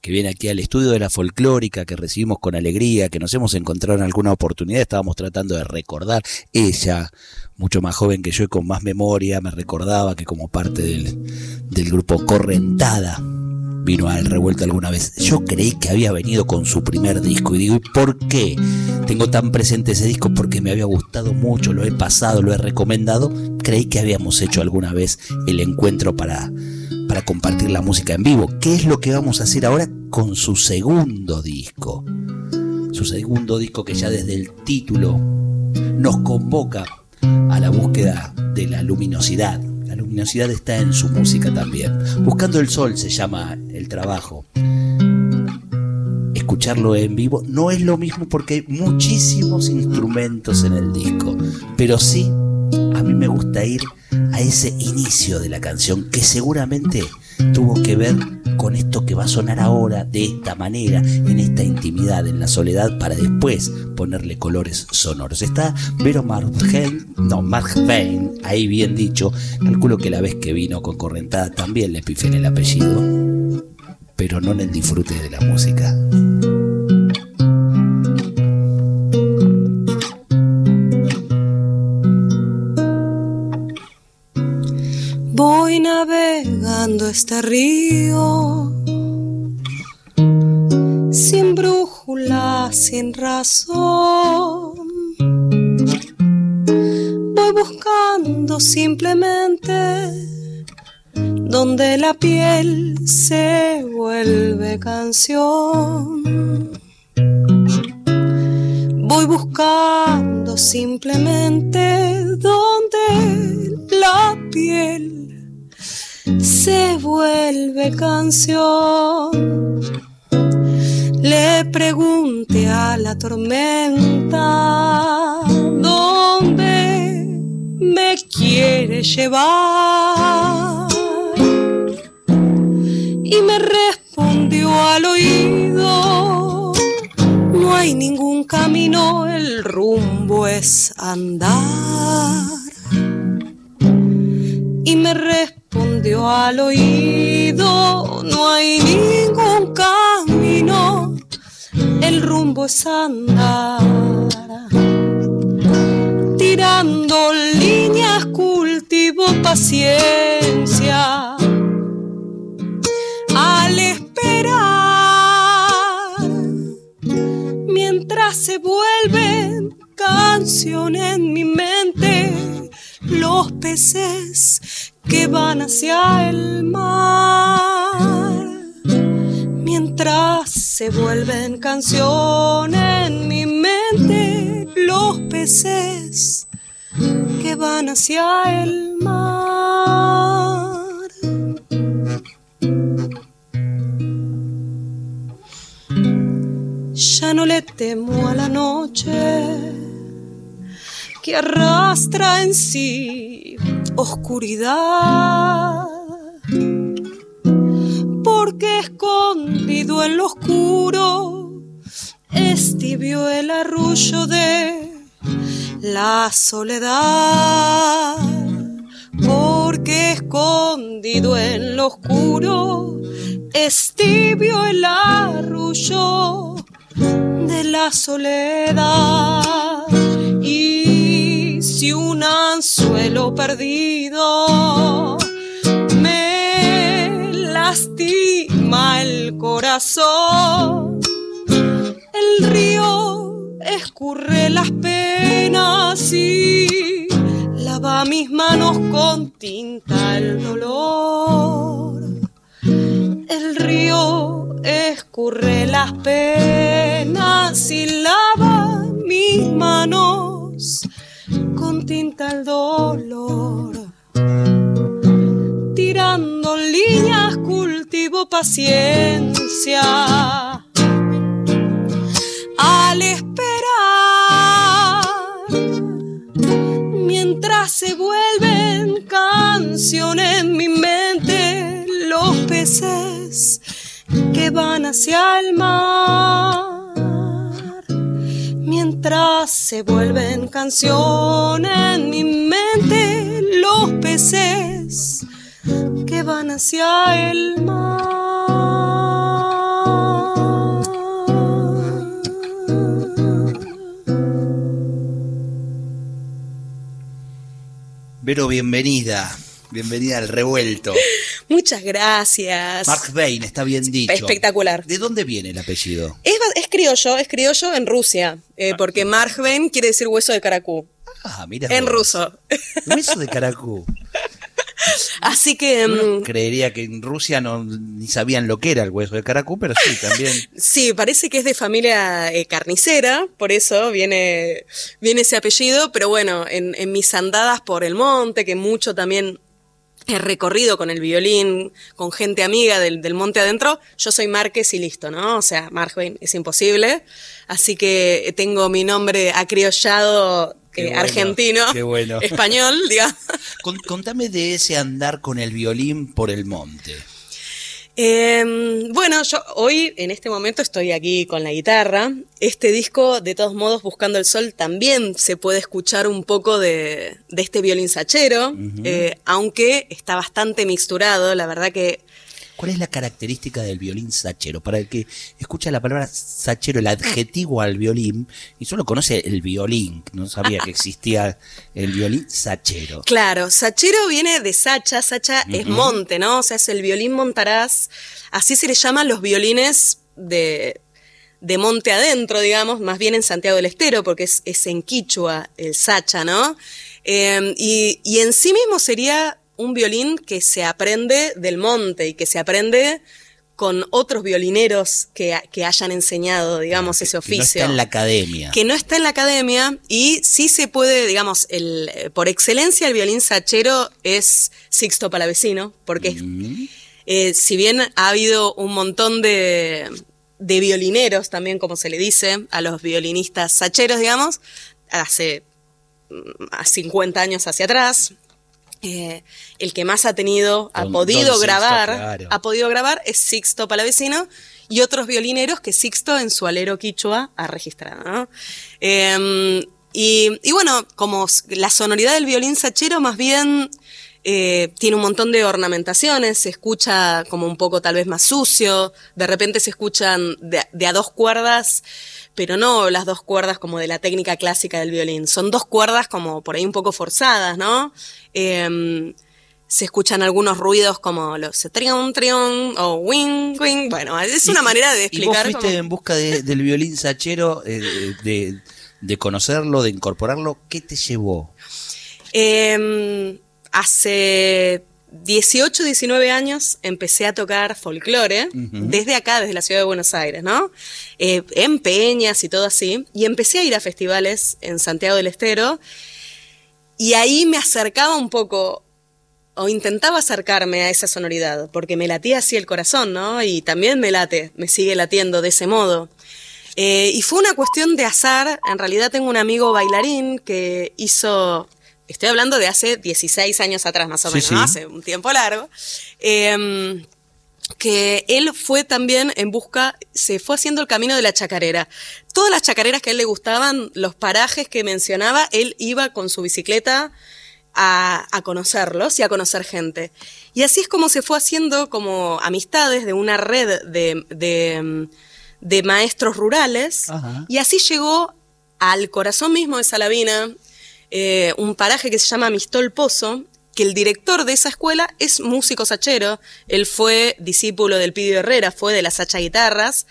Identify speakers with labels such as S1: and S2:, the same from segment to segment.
S1: que viene aquí al estudio de la folclórica, que recibimos con alegría, que nos hemos encontrado en alguna oportunidad, estábamos tratando de recordar, ella, mucho más joven que yo y con más memoria, me recordaba que como parte del, del grupo Correntada, vino al revuelto alguna vez. Yo creí que había venido con su primer disco y digo, ¿y por qué tengo tan presente ese disco? Porque me había gustado mucho, lo he pasado, lo he recomendado. Creí que habíamos hecho alguna vez el encuentro para para compartir la música en vivo. ¿Qué es lo que vamos a hacer ahora con su segundo disco? Su segundo disco que ya desde el título nos convoca a la búsqueda de la luminosidad. La luminosidad está en su música también. Buscando el sol se llama el trabajo. Escucharlo en vivo no es lo mismo porque hay muchísimos instrumentos en el disco, pero sí a mí me gusta ir ese inicio de la canción que seguramente tuvo que ver con esto que va a sonar ahora de esta manera, en esta intimidad, en la soledad, para después ponerle colores sonoros. Está Vero Margen, no, Margvein, ahí bien dicho, calculo que la vez que vino con Correntada también le pifié en el apellido, pero no en el disfrute de la música.
S2: Navegando este río, sin brújula, sin razón. Voy buscando simplemente donde la piel se vuelve canción. Voy buscando simplemente donde la piel se vuelve canción. Le pregunté a la tormenta dónde me quiere llevar. Y me respondió al oído, no hay ningún camino, el rumbo es andar. Y me respondió respondió al oído, no hay ningún camino, el rumbo es andar. Tirando líneas cultivo paciencia. Al esperar, mientras se vuelven canción en mi mente los peces que van hacia el mar. Mientras se vuelven canción en mi mente los peces que van hacia el mar. Ya no le temo a la noche que arrastra en sí oscuridad. Porque escondido en lo oscuro es tibio el arrullo de la soledad. Porque escondido en lo oscuro es tibio el arrullo de la soledad. Si un anzuelo perdido me lastima el corazón, el río escurre las penas y lava mis manos con tinta el dolor. El río escurre las penas y lava mis manos con tinta el dolor. Tirando líneas cultivo paciencia. Al esperar, mientras se vuelven canción en mi mente los peces
S3: que van hacia el mar se vuelven canción en mi mente los peces que van hacia el mar.
S1: Pero bienvenida, bienvenida al revuelto.
S3: Muchas gracias.
S1: Mark Bain, está bien dicho.
S3: Espectacular.
S1: ¿De dónde viene el apellido?
S3: Es, es criollo, es criollo en Rusia, eh, porque Marjven quiere decir hueso de caracú.
S1: Ah, mira.
S3: En
S1: vos.
S3: ruso.
S1: Hueso de caracú.
S3: Así que
S1: Uno
S3: mm,
S1: creería que en Rusia no ni sabían lo que era el hueso de caracú, pero sí, también.
S3: sí, parece que es de familia eh, carnicera, por eso viene, viene ese apellido, pero bueno, en, en mis andadas por el monte, que mucho también he recorrido con el violín, con gente amiga del, del monte adentro, yo soy Márquez y listo, ¿no? O sea, Marjven es imposible. Así que tengo mi nombre acriollado eh,
S1: bueno,
S3: argentino,
S1: bueno.
S3: español, digamos.
S1: Con- contame de ese andar con el violín por el monte.
S3: Eh, bueno, yo hoy en este momento estoy aquí con la guitarra. Este disco, de todos modos, Buscando el Sol, también se puede escuchar un poco de, de este violín sachero, eh, aunque está bastante mixturado. La verdad que
S1: ¿Cuál es la característica del violín sachero? Para el que escucha la palabra sachero, el adjetivo al violín, y solo conoce el violín, no sabía que existía el violín sachero.
S3: Claro, Sachero viene de Sacha, Sacha es monte, ¿no? O sea, es el violín montaraz, así se le llaman los violines de, de monte adentro, digamos, más bien en Santiago del Estero, porque es, es en Quichua el Sacha, ¿no? Eh, y, y en sí mismo sería un violín que se aprende del monte y que se aprende con otros violineros que, que hayan enseñado, digamos, ese
S1: Que no
S3: oficio
S1: está en la academia.
S3: que no está en la academia y sí se puede, digamos, el, por excelencia el violín sachero es Sixto Palavecino, porque
S1: Mm.
S3: eh, si bien ha habido un montón de, de violineros también, como se le dice, a los violinistas sacheros, digamos, hace mm, a 50 años hacia atrás. Eh, el que más ha tenido, ha
S1: Don-
S3: podido
S1: don Sixto,
S3: grabar,
S1: claro.
S3: ha podido grabar es Sixto Palavecino y otros violineros que Sixto en su alero quichua ha registrado. ¿no? Eh, y, y bueno, como la sonoridad del violín sachero más bien eh, tiene un montón de ornamentaciones, se escucha como un poco tal vez más sucio, de repente se escuchan de, de a dos cuerdas, pero no las dos cuerdas como de la técnica clásica del violín, son dos cuerdas como por ahí un poco forzadas, ¿no? Em, se escuchan algunos ruidos como los trión, trión o wing, wing. Bueno, es una
S1: Y-
S3: manera de
S1: ¿Y
S3: explicar.
S1: vos fuiste en busca de- del violín sachero, eh, de, de conocerlo, de incorporarlo? ¿Qué te llevó?
S3: Em, hace 18, 19 años empecé a tocar folclore, desde acá, desde la ciudad de Buenos Aires, ¿no? Eh, en peñas y todo así. Y empecé a ir a festivales en Santiago del Estero. Y ahí me acercaba un poco, o intentaba acercarme a esa sonoridad, porque me latía así el corazón, ¿no? Y también me late, me sigue latiendo de ese modo. Eh, y fue una cuestión de azar. En realidad tengo un amigo bailarín que hizo, estoy hablando de hace 16 años atrás más o
S1: Sí,
S3: menos,
S1: sí.
S3: ¿no? hace un tiempo largo, eh, que él fue también en busca, se fue haciendo el camino de la chacarera. Todas las chacareras que a él le gustaban, los parajes que mencionaba, él iba con su bicicleta a, a conocerlos y a conocer gente. Y así es como se fue haciendo como amistades de una red de, de, de maestros rurales.
S1: Ajá.
S3: Y así llegó al corazón mismo de Salavina, eh, un paraje que se llama Mistol Pozo, que el director de esa escuela es músico sachero. Él fue discípulo del Pidio Herrera, fue de las Sacha Guitarras.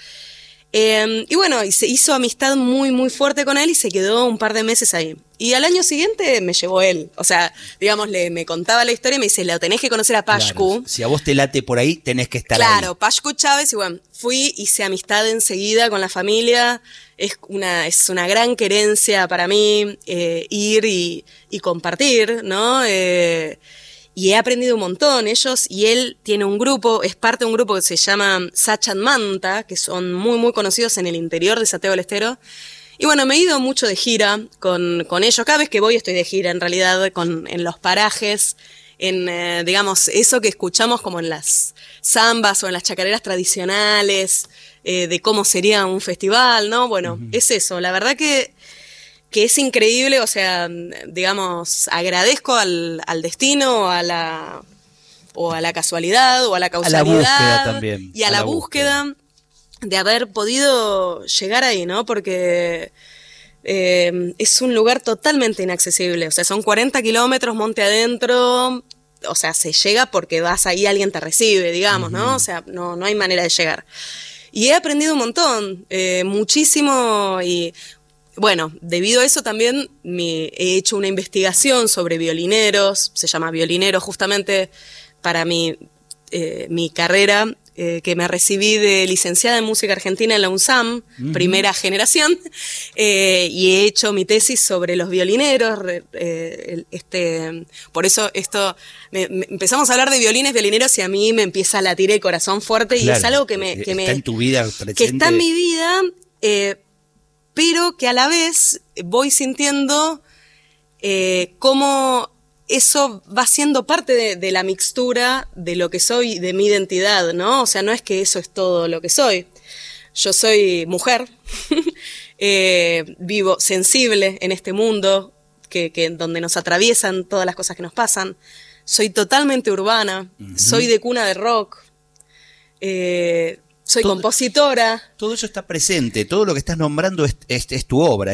S3: Eh, y bueno, se hizo amistad muy, muy fuerte con él y se quedó un par de meses ahí. Y al año siguiente me llevó él. O sea, digamos, le, me contaba la historia y me dice, lo tenés que conocer a Pashku.
S1: Claro, Si a vos te late por ahí, tenés que estar
S3: Claro,
S1: ahí.
S3: Pashku Chávez, y bueno, fui, hice amistad enseguida con la familia. Es una, es una gran querencia para mí eh, ir y, y compartir, ¿no? Eh, y he aprendido un montón. Ellos y él tiene un grupo, es parte de un grupo que se llama Sachan Manta, que son muy, muy conocidos en el interior de Santiago del Estero. Y bueno, me he ido mucho de gira con, con ellos. Cada vez que voy estoy de gira, en realidad, con, en los parajes, en, eh, digamos, eso que escuchamos como en las zambas o en las chacareras tradicionales, eh, de cómo sería un festival, ¿no? Bueno, es eso. La verdad que, que es increíble, o sea, digamos, agradezco al, al destino, a la o a la casualidad o a la causalidad
S1: A la búsqueda también.
S3: y a, la, búsqueda, de haber podido llegar ahí, ¿no? Porque eh, es un lugar totalmente inaccesible, o sea, son 40 kilómetros monte adentro, o sea, se llega porque vas ahí, alguien te recibe, digamos, ¿no? O sea, no, no hay manera de llegar. Y he aprendido un montón, eh, muchísimo y bueno, debido a eso también me he hecho una investigación sobre violineros, se llama Violineros justamente para mi, eh, mi carrera, eh, que me recibí de licenciada en música argentina en la UNSAM, primera generación, eh, y he hecho mi tesis sobre los violineros. este, por eso esto, empezamos a hablar de violines, violineros, y a mí me empieza a latir el corazón fuerte, y es algo que me... Que
S1: está en tu vida
S3: presente. Que está en mi vida, pero que a la vez voy sintiendo cómo eso va siendo parte de, la mixtura de lo que soy, de mi identidad, ¿no? O sea, no es que eso es todo lo que soy. Yo soy mujer, eh, vivo sensible en este mundo, que, donde nos atraviesan todas las cosas que nos pasan. Soy totalmente urbana, soy de cuna de rock. Eh, soy compositora.
S1: Todo eso está presente, todo lo que estás nombrando es, tu obra,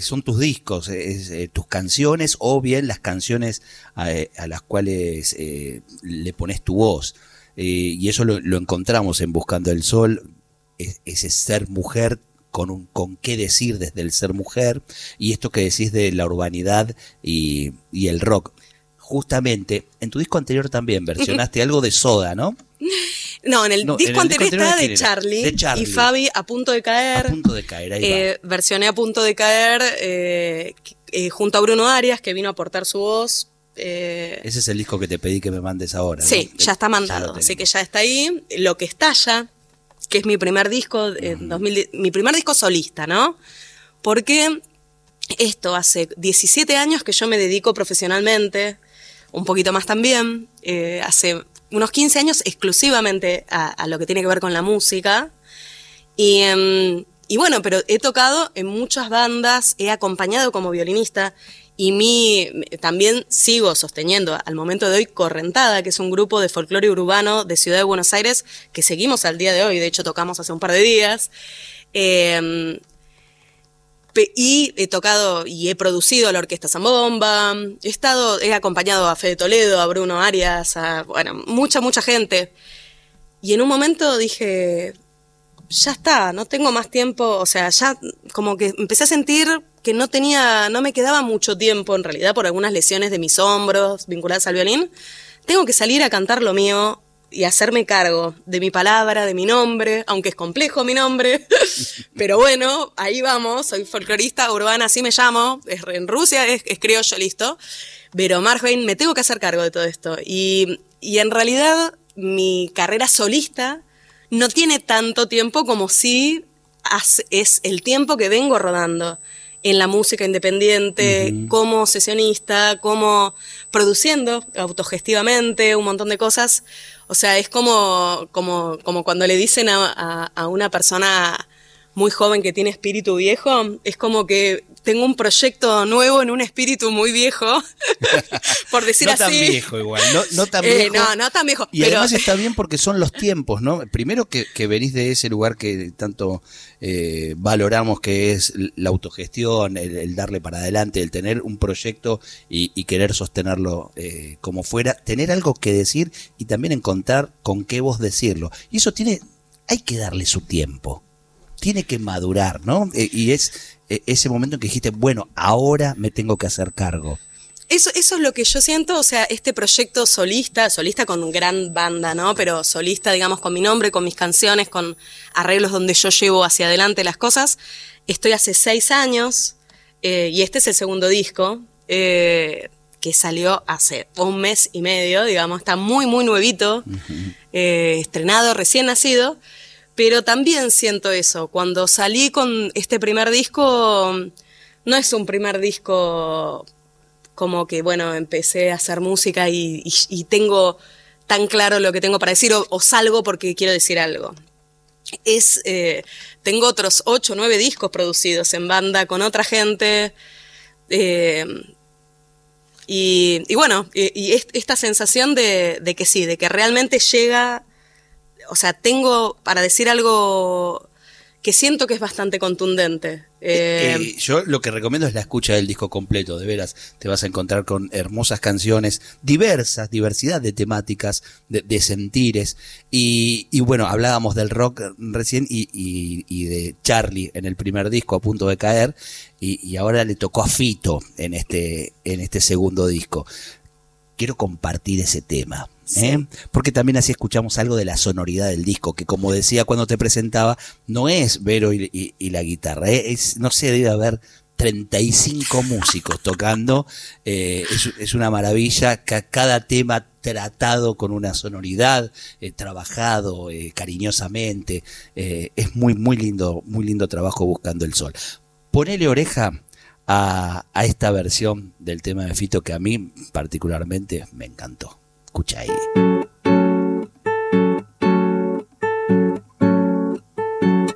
S1: son tus discos, eh, tus canciones o bien las canciones a, las cuales eh, le pones tu voz. Eh, y eso lo, encontramos en Buscando el Sol, ese ser mujer con, un, con qué decir desde el ser mujer y esto que decís de la urbanidad y, y el rock. Justamente, en tu disco anterior también versionaste algo de Soda, ¿no?
S3: No, en el disco anterior está de Charlie, y Fabi a punto de caer.
S1: A punto de caer, ahí
S3: eh, Versioné a punto de caer eh, eh, junto a Bruno Arias, que vino a aportar su voz.
S1: Ese es el disco que te pedí que me mandes ahora.
S3: Sí, ya está mandado, así que ya está ahí. Lo que estalla, que es mi primer disco, mi primer disco solista, ¿no? Porque esto hace 17 años que yo me dedico profesionalmente, un poquito más también. hace unos 15 años exclusivamente a, lo que tiene que ver con la música. Em, y, bueno, pero he tocado en muchas bandas, he acompañado como violinista y mi, también sigo sosteniendo al momento de hoy Correntada, que es un grupo de folclore urbano de Ciudad de Buenos Aires que seguimos al día de hoy, de hecho tocamos hace un par de días. Em, y he tocado y he producido la Orquesta Zambomba, he estado, he acompañado a Fede Toledo, a Bruno Arias, a, bueno, mucha, mucha gente. Y en un momento dije, ya está, no tengo más tiempo, o sea, ya como que empecé a sentir que no tenía, no me quedaba mucho tiempo en realidad por algunas lesiones de mis hombros vinculadas al violín. Tengo que salir a cantar lo mío y hacerme cargo de mi palabra, de mi nombre, aunque es complejo mi nombre, pero bueno, ahí vamos, soy folclorista urbana, así me llamo, es, en Rusia es, es criollo, listo, pero Marjoin, me tengo que hacer cargo de todo esto. Y, y en realidad mi carrera solista no tiene tanto tiempo como si es el tiempo que vengo rodando en la música independiente, como sesionista, como produciendo autogestivamente, un montón de cosas. O sea, es como, como, como cuando le dicen a, a, una persona muy joven que tiene espíritu viejo, es como que tengo un proyecto nuevo en un espíritu muy viejo, por decir así.
S1: No tan viejo igual, no, tan eh, viejo.
S3: no, no tan viejo.
S1: Y además está bien porque son los tiempos, ¿no? Primero que, que venís de ese lugar que tanto eh, valoramos que es la autogestión, el, darle para adelante, el tener un proyecto y, querer sostenerlo eh, como fuera, tener algo que decir y también encontrar con qué vos decirlo. Y eso tiene, hay que darle su tiempo tiene que madurar, ¿no? y es ese momento en que dijiste, bueno, ahora me tengo que hacer cargo.
S3: Eso, eso es lo que yo siento, o sea, este proyecto solista, solista con gran banda, ¿no? Pero solista, digamos, con mi nombre, con mis canciones, con arreglos donde yo llevo hacia adelante las cosas. Estoy hace seis años eh, y este es el segundo disco eh, que salió hace un mes y medio, digamos, está muy, muy nuevito, eh, estrenado, recién nacido. Pero también siento eso. Cuando salí con este primer disco, no es un primer disco como que, bueno, empecé a hacer música y, tengo tan claro lo que tengo para decir o, salgo porque quiero decir algo. Es, eh, tengo otros ocho, nueve discos producidos en banda con otra gente. Eh, y, bueno, y, esta sensación de, que sí, de que realmente llega, o sea, tengo para decir algo que siento que es bastante contundente.
S1: Eh, eh, yo lo que recomiendo es la escucha del disco completo, de veras. Te vas a encontrar con hermosas canciones, diversas, diversidad de temáticas, de, sentires. Y, bueno, hablábamos del rock recién y, de Charlie en el primer disco a punto de caer. Y, ahora le tocó a Fito en este, en este segundo disco. Quiero compartir ese tema ¿eh? Porque también así escuchamos algo de la sonoridad del disco, que como decía cuando te presentaba, no es Vero y, la guitarra, ¿eh? no sé, debe haber 35 músicos tocando, eh, es, una maravilla, cada tema tratado con una sonoridad, trabajado cariñosamente, es muy, muy lindo, muy lindo trabajo buscando el sol. Ponele oreja a, a esta versión del tema de Fito que a mí particularmente me encantó. Escucha ahí.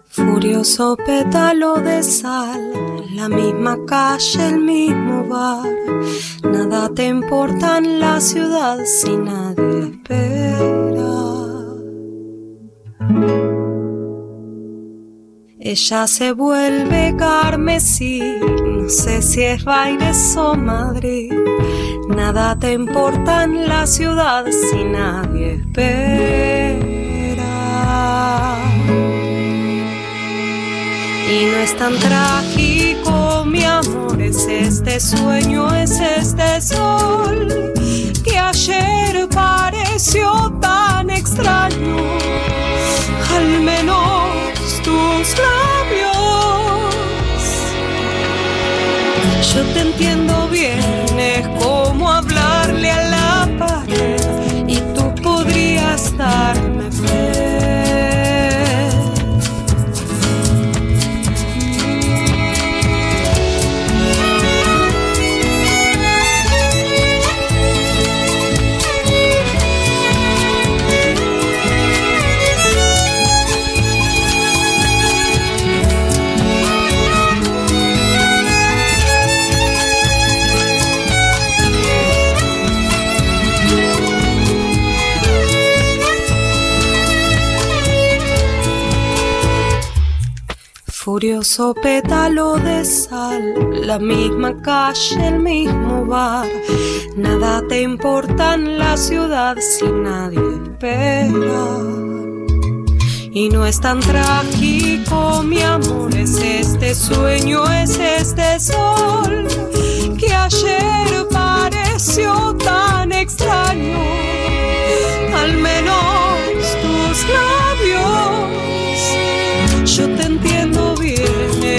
S2: Furioso pétalo de sal, la misma calle, el mismo bar. Nada te importa en la ciudad si nadie espera. Ella se vuelve carmesí, no sé si es Baires o Madrid. Nada te importa en la ciudad si nadie espera. Y no es tan trágico, mi amor, es este sueño, es este sol que ayer pareció tan extraño. Al menos Yo te entiendo Pétalo de sal, la misma calle, el mismo bar. Nada te importa en la ciudad si nadie espera. Y no es tan trágico, mi amor, es este sueño, es este sol que ayer pareció tan extraño. Al menos tus labios,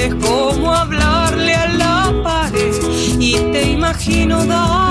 S2: es como hablarle a la pared. Y te imagino dando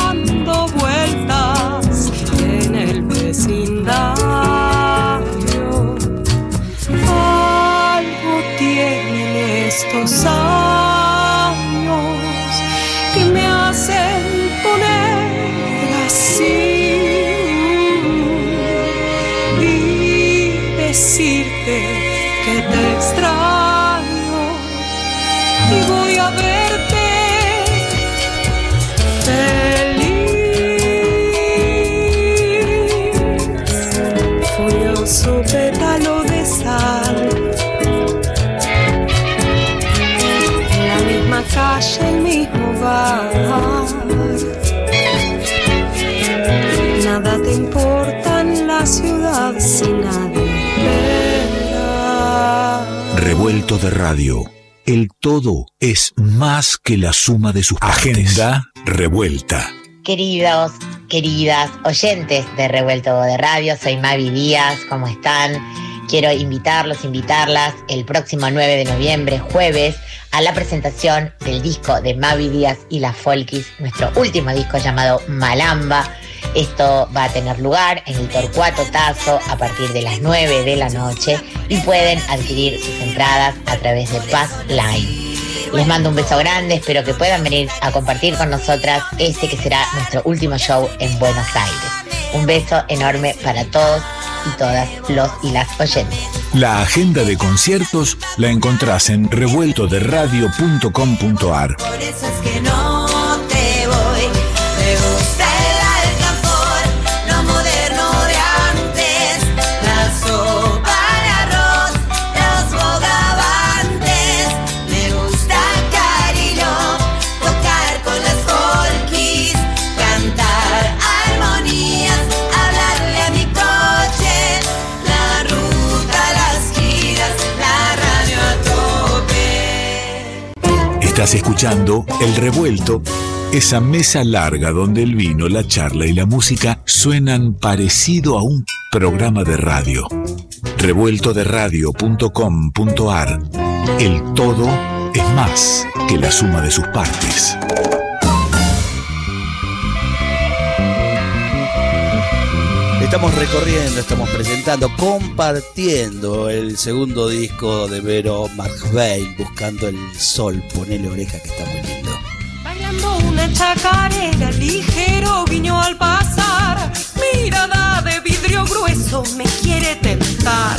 S2: De
S4: radio el todo es más que la suma de sus Agenda revuelta.
S5: Queridos, queridas oyentes de Revuelto de Radio, soy Mavi Díaz, ¿cómo están? Quiero invitarlos, invitarlas el próximo 9 de noviembre, jueves, a la presentación del disco de Mavi Díaz y la Folkis, nuestro último disco llamado Malamba Esto va a tener lugar en el Torcuato Tazo a partir de las 9 de la noche y pueden adquirir sus entradas a través de Pass Line. Les mando un beso grande, espero que puedan venir a compartir con nosotras este que será nuestro último show en Buenos Aires. Un beso enorme para todos y todas los y las oyentes.
S4: La agenda de conciertos la encontrás en revueltoderadio.com.ar.
S6: Por eso es que no
S4: Estás escuchando El Revuelto, esa mesa larga donde el vino, la charla y la música suenan parecido a un programa de radio. Revueltoderadio.com.ar El todo es más que la suma de sus partes.
S1: Estamos recorriendo, estamos presentando, compartiendo el segundo disco de Vero McVeigh, buscando el sol. Ponele oreja que está muy lindo.
S2: Bailando una chacarera, ligero guiño al pasar. Mirada de vidrio grueso me quiere tentar.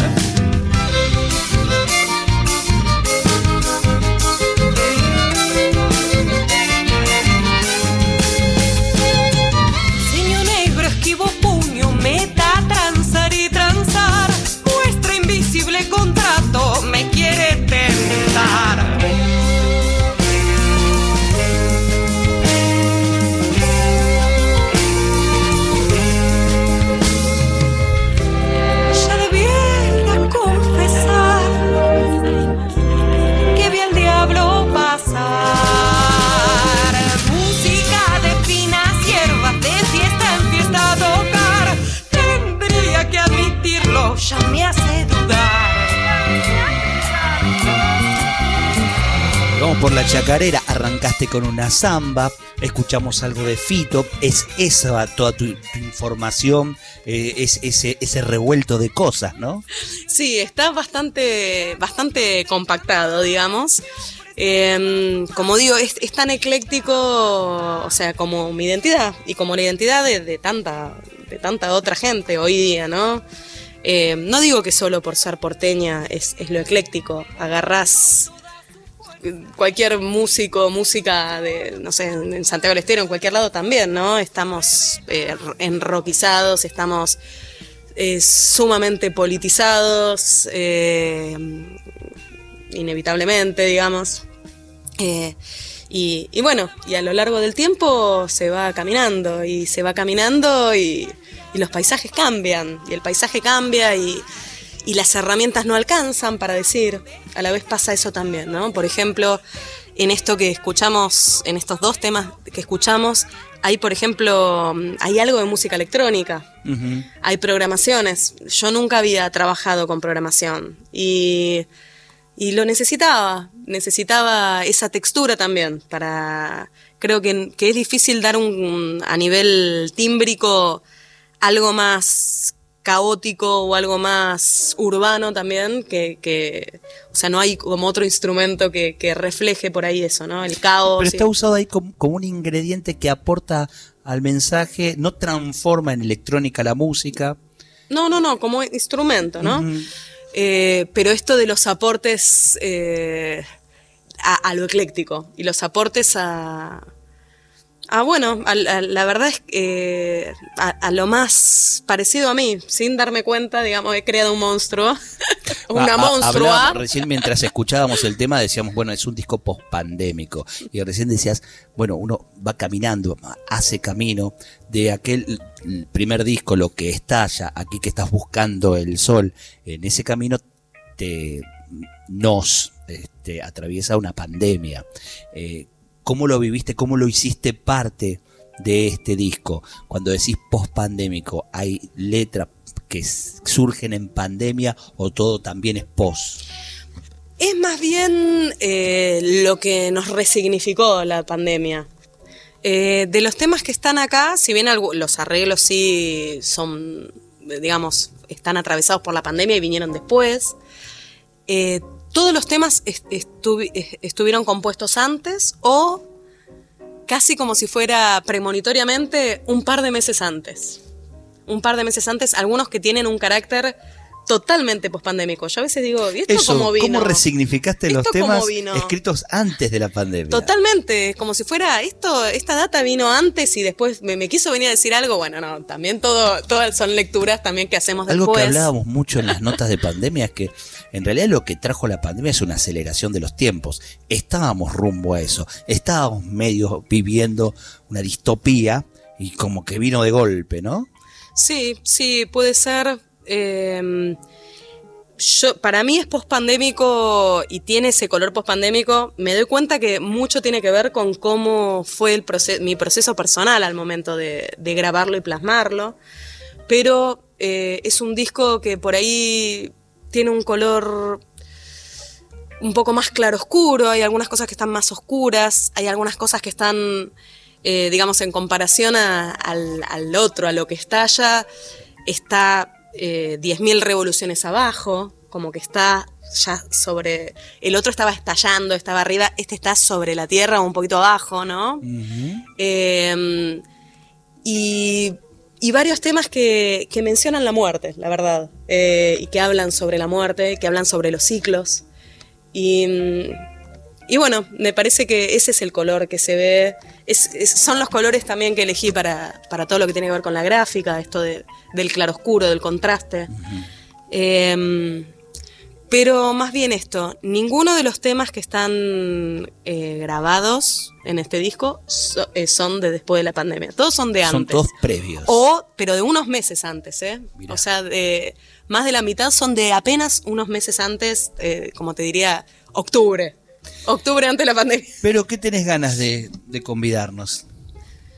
S1: La chacarera, arrancaste con una samba, escuchamos algo de Fito, es esa toda tu, información, eh, es ese, ese revuelto de cosas, ¿no?
S3: Sí, está bastante, bastante compactado, digamos. Eh, como digo, es, tan ecléctico, o sea, como mi identidad y como la identidad de, tanta, de tanta otra gente hoy día, ¿no? Eh, no digo que solo por ser porteña es, es lo ecléctico, agarrás cualquier músico, música de, no sé, en Santiago del Estero, en cualquier lado también, ¿no? Estamos eh, enroquizados, estamos eh, sumamente politizados, eh, inevitablemente, digamos. Y, bueno, y a lo largo del tiempo se va caminando y se va caminando y los paisajes cambian y el paisaje cambia y, y las herramientas no alcanzan para decir. A la vez pasa eso también, ¿no? Por ejemplo, en esto que escuchamos, en estos dos temas que escuchamos, hay, por ejemplo, hay algo de música electrónica. Hay programaciones. Yo nunca había trabajado con programación y, y lo necesitaba. Necesitaba esa textura también para... Creo que, que es difícil dar un, a nivel tímbrico algo más caótico o algo más urbano también, que, que o sea, no hay como otro instrumento que, que refleje por ahí eso, ¿no? El caos.
S1: Pero
S3: y-
S1: está usado ahí como, como un ingrediente que aporta al mensaje, no transforma en electrónica la música.
S3: No, no, no, como instrumento, ¿no? Eh, pero esto de los aportes eh, a, a lo ecléctico y los aportes a... Ah, bueno, a- a- la verdad es que eh, a, a lo más parecido a mí, sin darme cuenta, digamos, he creado un monstruo, una
S1: Ah, ah,
S3: monstrua.
S1: recién mientras escuchábamos el tema decíamos, bueno, es un disco post-pandémico. Y recién decías, bueno, uno va caminando, hace camino de aquel el primer disco, lo que estalla, aquí que estás buscando el sol. En ese camino te nos este, atraviesa una pandemia. Eh, ¿Cómo lo viviste? ¿Cómo lo hiciste parte de este disco? Cuando decís post-pandémico, ¿hay letras que surgen en pandemia o todo también es post?
S3: Es más bien eh, lo que nos resignificó la pandemia. Eh, de los temas que están acá, si bien los arreglos sí son, digamos, están atravesados por la pandemia y vinieron después, eh, todos los temas est- estuvi- est- estuvieron compuestos antes o casi como si fuera premonitoriamente un par de meses antes. Un par de meses antes, algunos que tienen un carácter totalmente pospandémico. Yo a veces digo, ¿y esto
S1: Eso,
S3: cómo vino?
S1: ¿cómo resignificaste los
S3: ¿Esto cómo
S1: temas escritos antes de la pandemia?
S3: Totalmente, como si fuera esto, esta data vino antes y después me, me quiso venir a decir algo. Bueno, no, también todo, todas son lecturas también que hacemos
S1: Algo
S3: después.
S1: que hablábamos mucho en las notas de pandemia es que en realidad lo que trajo la pandemia es una aceleración de los tiempos. Estábamos rumbo a eso. Estábamos medio viviendo una distopía y como que vino de golpe, ¿no?
S3: Sí, sí, puede ser. Yo, para mí es pospandémico y tiene ese color pospandémico. Me doy cuenta que mucho tiene que ver con cómo fue mi proceso personal al momento de, grabarlo y plasmarlo. Pero eh, es un disco que por ahí tiene un color un poco más claroscuro, hay algunas cosas que están más oscuras, hay algunas cosas que están, eh, digamos, en comparación al, al otro, a lo que estalla, está eh, 10.000 revoluciones abajo, como que está ya sobre... El otro estaba estallando, estaba arriba, este está sobre la tierra o un poquito abajo, ¿no? Eh, y, y varios temas que, que mencionan la muerte, la verdad, eh, y que hablan sobre la muerte, que hablan sobre los ciclos. Y, mm, y bueno, me parece que ese es el color que se ve. Es- es- son los colores también que elegí para, para todo lo que tiene que ver con la gráfica, esto de- del claroscuro, del contraste. Em, pero más bien esto, ninguno de los temas que están eh, grabados en este disco so- eh, son de después de la pandemia. Todos son de antes.
S1: Son todos previos.
S3: O, pero de unos meses antes, ¿eh?
S1: Mirá.
S3: O sea, de, más de la mitad son de apenas unos meses antes, eh, como te diría, octubre. Octubre antes de la pandemia.
S1: Pero ¿qué tenés ganas de, de convidarnos?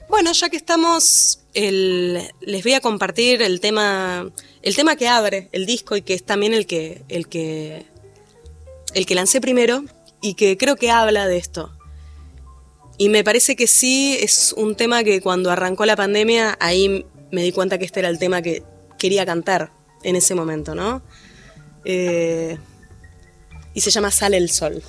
S3: Bueno, ya que estamos, el- les voy a compartir el tema, el tema que abre el disco y que es también el que, el que, el que lancé primero y que creo que habla de esto. Y me parece que sí es un tema que cuando arrancó la pandemia, ahí me di cuenta que este era el tema que quería cantar en ese momento, ¿no? Eh, y se llama Sale el Sol.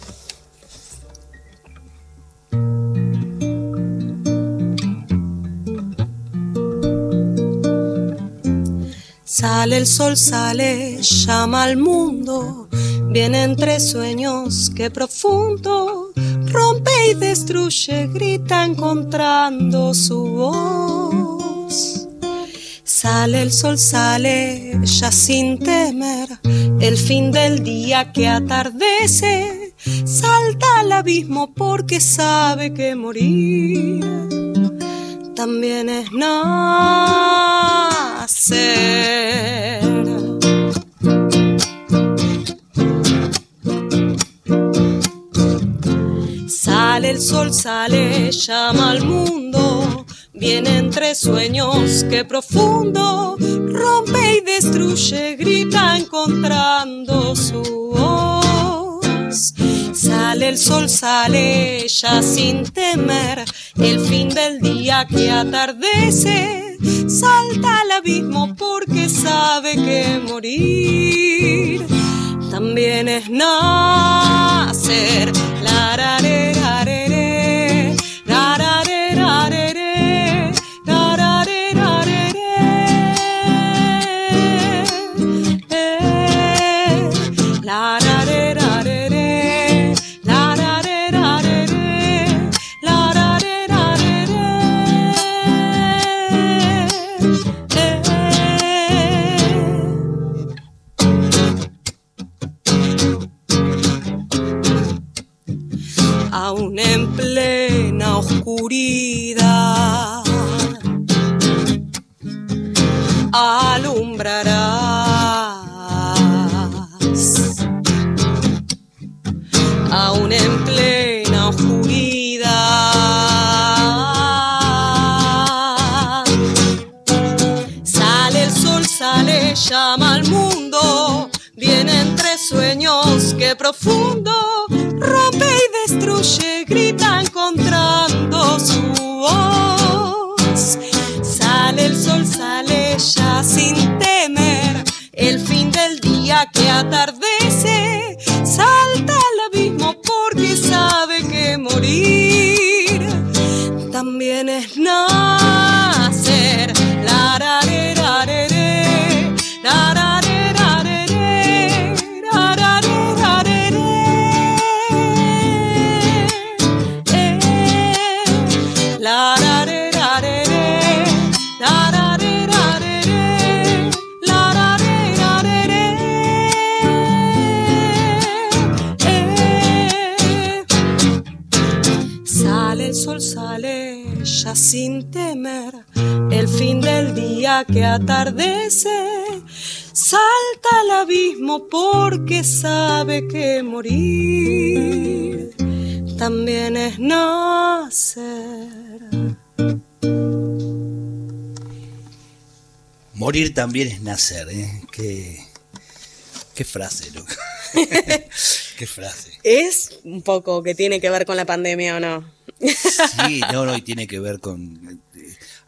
S3: Sale el sol, sale, llama al mundo, viene entre sueños que profundo, rompe y destruye, grita encontrando su voz. Sale el sol, sale, ya sin temer, el fin del día que atardece, salta al abismo porque sabe que morir también es nacer. Sale el sol, sale, llama al mundo, viene entre sueños que profundo, rompe y destruye, grita encontrando su voz. Sale el sol, sale ya sin temer, el fin del día que atardece, salta al abismo porque sabe que morir también es nacer. La, ra, alumbrarás. Aún en plena oscuridad. Sale el sol, sale, llama al mundo. Vienen tres sueños que profundo rompe y destruye, grita encontrando su voz.
S2: Sale el sol, sale atardece, salta al abismo porque sabe que morir también es nada. El fin del día que atardece. Salta al abismo porque sabe que morir también es nacer.
S1: Morir también es nacer, ¿eh? Qué, qué frase, loco. qué frase.
S3: Es un poco que tiene que ver con la pandemia o no.
S1: Sí, no, no, y tiene que ver con...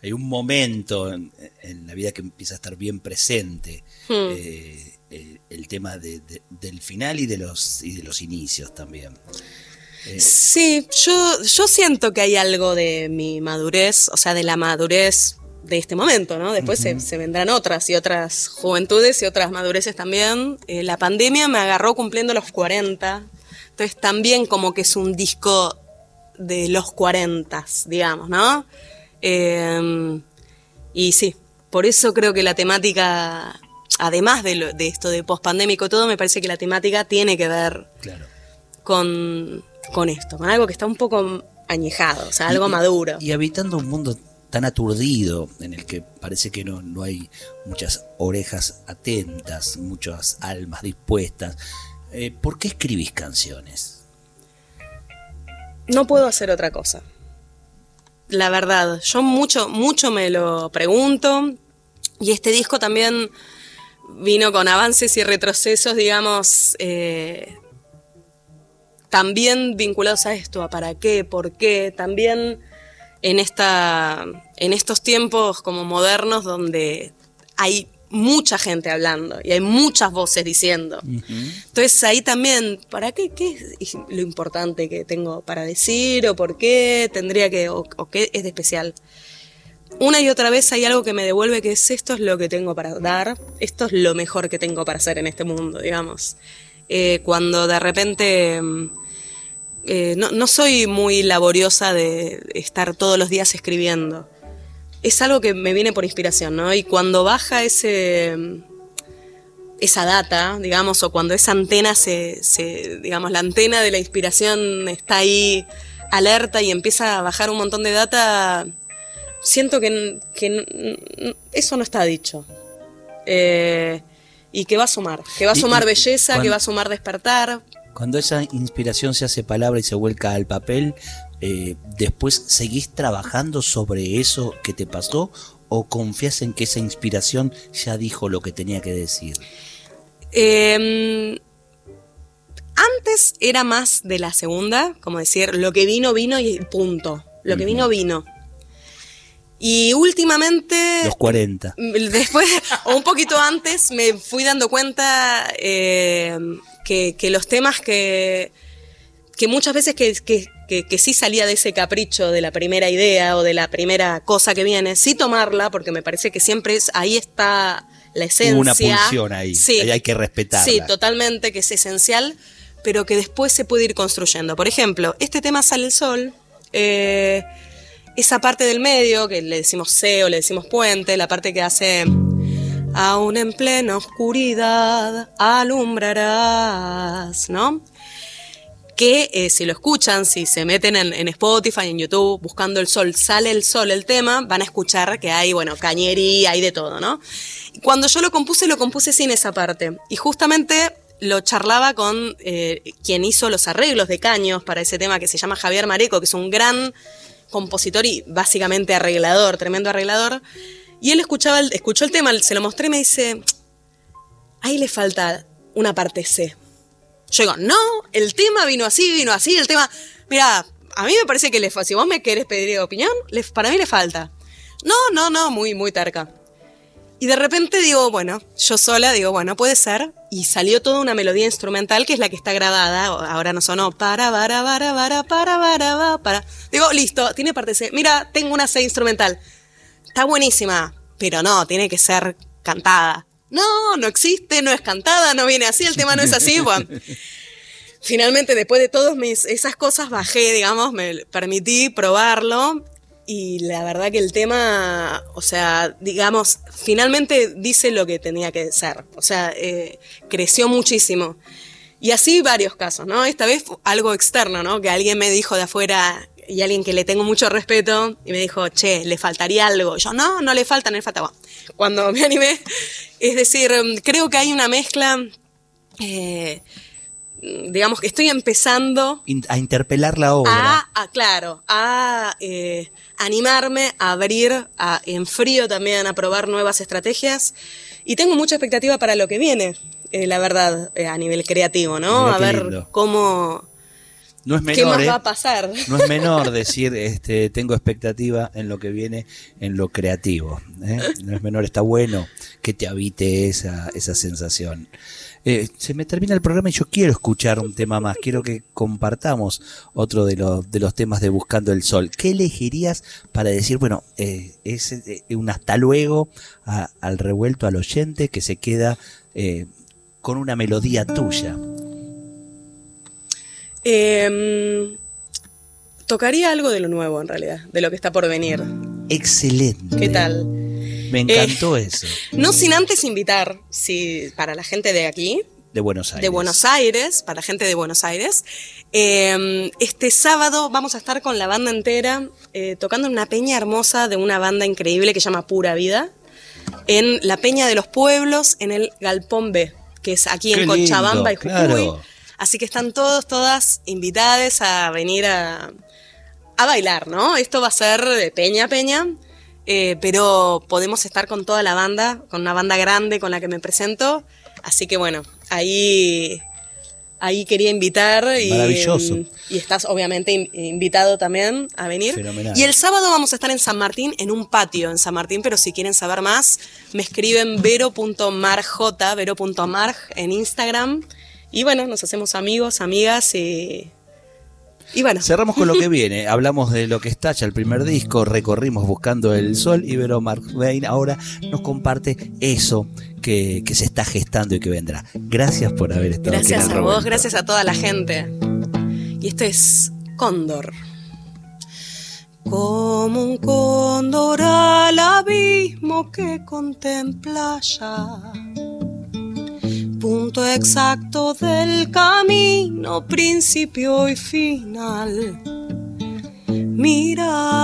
S1: eh, Hay un momento en, en la vida que empieza a estar bien presente.
S3: Hmm.
S1: eh, el, el tema de- de- del final y de los y de los inicios también. Eh,
S3: Sí, yo, yo siento que hay algo de mi madurez, o sea, de la madurez de este momento, ¿no? Después se, se vendrán otras y otras juventudes y otras madureces también. Eh, la pandemia me agarró cumpliendo los 40, entonces también como que es un disco de los 40, digamos, ¿no? Eh, y sí, por eso creo que la temática, además de, lo- de esto de pospandémico todo, me parece que la temática tiene que ver
S1: claro.
S3: con, con esto, con algo que está un poco añejado, o sea, algo
S1: y-
S3: maduro.
S1: Y habitando un mundo tan aturdido en el que parece que no, no hay muchas orejas atentas, muchas almas dispuestas. eh, ¿Por qué escribís canciones?
S3: No puedo hacer otra cosa. La verdad, yo mucho, mucho me lo pregunto. Y este disco también vino con avances y retrocesos, digamos, eh, también vinculados a esto, a para qué, por qué, también en, esta, en estos tiempos como modernos donde hay mucha gente hablando y hay muchas voces diciendo. Entonces ahí también, ¿para qué? ¿Qué es lo importante que tengo para decir o por qué tendría que, o, o qué es de especial? Una y otra vez hay algo que me devuelve que es esto es lo que tengo para dar, esto es lo mejor que tengo para hacer en este mundo, digamos. Eh, cuando de repente mm, eh, no, no soy muy laboriosa de estar todos los días escribiendo. Es algo que me viene por inspiración, ¿no? Y cuando baja ese, esa data, digamos, o cuando esa antena se, se, digamos, la antena de la inspiración está ahí alerta y empieza a bajar un montón de data, siento que, que eso no está dicho. Eh, y que va a sumar, que va a sumar
S1: y
S3: belleza, que va a sumar despertar.
S1: Cuando esa inspiración se hace palabra y se vuelca al papel, eh, ¿después seguís trabajando sobre eso que te pasó o confías en que esa inspiración ya dijo lo que tenía que decir?
S3: Eh, antes era más de la segunda, como decir, lo que vino, vino y punto. Lo que vino, vino. Y últimamente,
S1: Los 40.
S3: después, o un poquito antes, me fui dando cuenta eh, que, que los temas que, que muchas veces que, que, que- que sí salía de ese capricho de la primera idea o de la primera cosa que viene, sí tomarla, porque me parece que siempre es, ahí está la esencia.
S1: Una pulsión ahí,
S3: Sí.
S1: ahí hay que respetarla.
S3: Sí, totalmente, que es esencial, pero que después se puede ir construyendo. Por ejemplo, este tema Sale el Sol, eh, esa parte del medio, que le decimos C o le decimos puente, la parte que hace... Aún en plena oscuridad alumbrarás, ¿no? Que eh, si lo escuchan, si se meten en, en Spotify, en YouTube, buscando el sol, sale el sol el tema, van a escuchar que hay, bueno, cañería, hay de todo, ¿no? Cuando yo lo compuse, lo compuse sin esa parte. Y justamente lo charlaba con eh, quien hizo los arreglos de caños para ese tema que se llama Javier Mareco, que es un gran compositor y básicamente arreglador, tremendo arreglador. Y él escuchaba escuchó el tema, se lo mostré y me dice, ahí le falta una parte C. Yo digo, no, el tema vino así, vino así, el tema. Mira, a mí me parece que le si vos me querés pedir opinión, le- para mí le falta. No, no, no, muy, muy terca. Y de repente digo, bueno, yo sola digo, bueno, puede ser. Y salió toda una melodía instrumental que es la que está grabada. Ahora no sonó. Para, para, para, para, para, para, para. Digo, listo, tiene parte C. Mira, tengo una C instrumental. Está buenísima, pero no, tiene que ser cantada. No, no existe, no es cantada, no viene así, el tema no es así. Bueno, finalmente, después de todas mis, esas cosas, bajé, digamos, me permití probarlo y la verdad que el tema, o sea, digamos, finalmente dice lo que tenía que ser. O sea, eh, creció muchísimo. Y así varios casos, ¿no? Esta vez algo externo, ¿no? Que alguien me dijo de afuera y alguien que le tengo mucho respeto y me dijo, che, le faltaría algo. Yo, no, no le falta, no le falta. Bueno, cuando me animé, es decir, creo que hay una mezcla, eh, digamos que estoy empezando
S1: a interpelar la obra.
S3: a, a, claro, a eh, animarme, a abrir, a, en frío también, a probar nuevas estrategias. Y tengo mucha expectativa para lo que viene, eh, la verdad, eh, a nivel creativo, ¿no? A ver
S1: lindo.
S3: cómo,
S1: no es
S3: qué
S1: menor,
S3: más
S1: ¿eh?
S3: va a pasar.
S1: No es menor decir, este, tengo expectativa en lo que viene, en lo creativo. ¿eh? No es menor, está bueno que te habite esa, esa sensación. Eh, se me termina el programa y yo quiero escuchar un tema más. Quiero que compartamos otro de los, de los temas de Buscando el Sol. ¿Qué elegirías para decir, bueno, eh, es eh, un hasta luego a- al revuelto al oyente que se queda eh, con una melodía tuya?
S3: Eh, tocaría algo de lo nuevo, en realidad, de lo que está por venir.
S1: Excelente.
S3: ¿Qué tal?
S1: Eh, Me encantó eso.
S3: No sin antes invitar, si para la gente de aquí,
S1: De Buenos Aires.
S3: de Buenos Aires, para la gente de Buenos Aires. Eh, este sábado vamos a estar con la banda entera eh, tocando una peña hermosa de una banda increíble que se llama Pura Vida, en la Peña de los Pueblos, en el Galpón B, que es aquí
S1: Qué
S3: en Cochabamba y Jujuy.
S1: claro.
S3: Así que están todos, todas invitadas a venir a, a bailar, ¿no? Esto va a ser de peña a peña, eh, pero podemos estar con toda la banda, con una banda grande con la que me presento. Así que bueno, ahí, ahí quería invitar y,
S1: Maravilloso.
S3: y estás obviamente in- invitado también a venir.
S1: Fenomenal.
S3: Y el sábado vamos a estar en San Martín, en un patio en San Martín, pero si quieren saber más, me escriben vero.marj, vero.marj en Instagram. Y bueno, nos hacemos amigos, amigas y... Y bueno,
S1: Cerramos con lo que viene. Hablamos de lo que está ya el primer disco, recorrimos buscando el sol. Ibero Marvein ahora nos comparte eso que, que se está gestando y que vendrá. Gracias por haber estado
S3: Gracias a vos, gracias a toda la gente. Y esto es Cóndor. Como un cóndor al abismo que contempla ya. Punto exacto del camino, principio y final. Mira,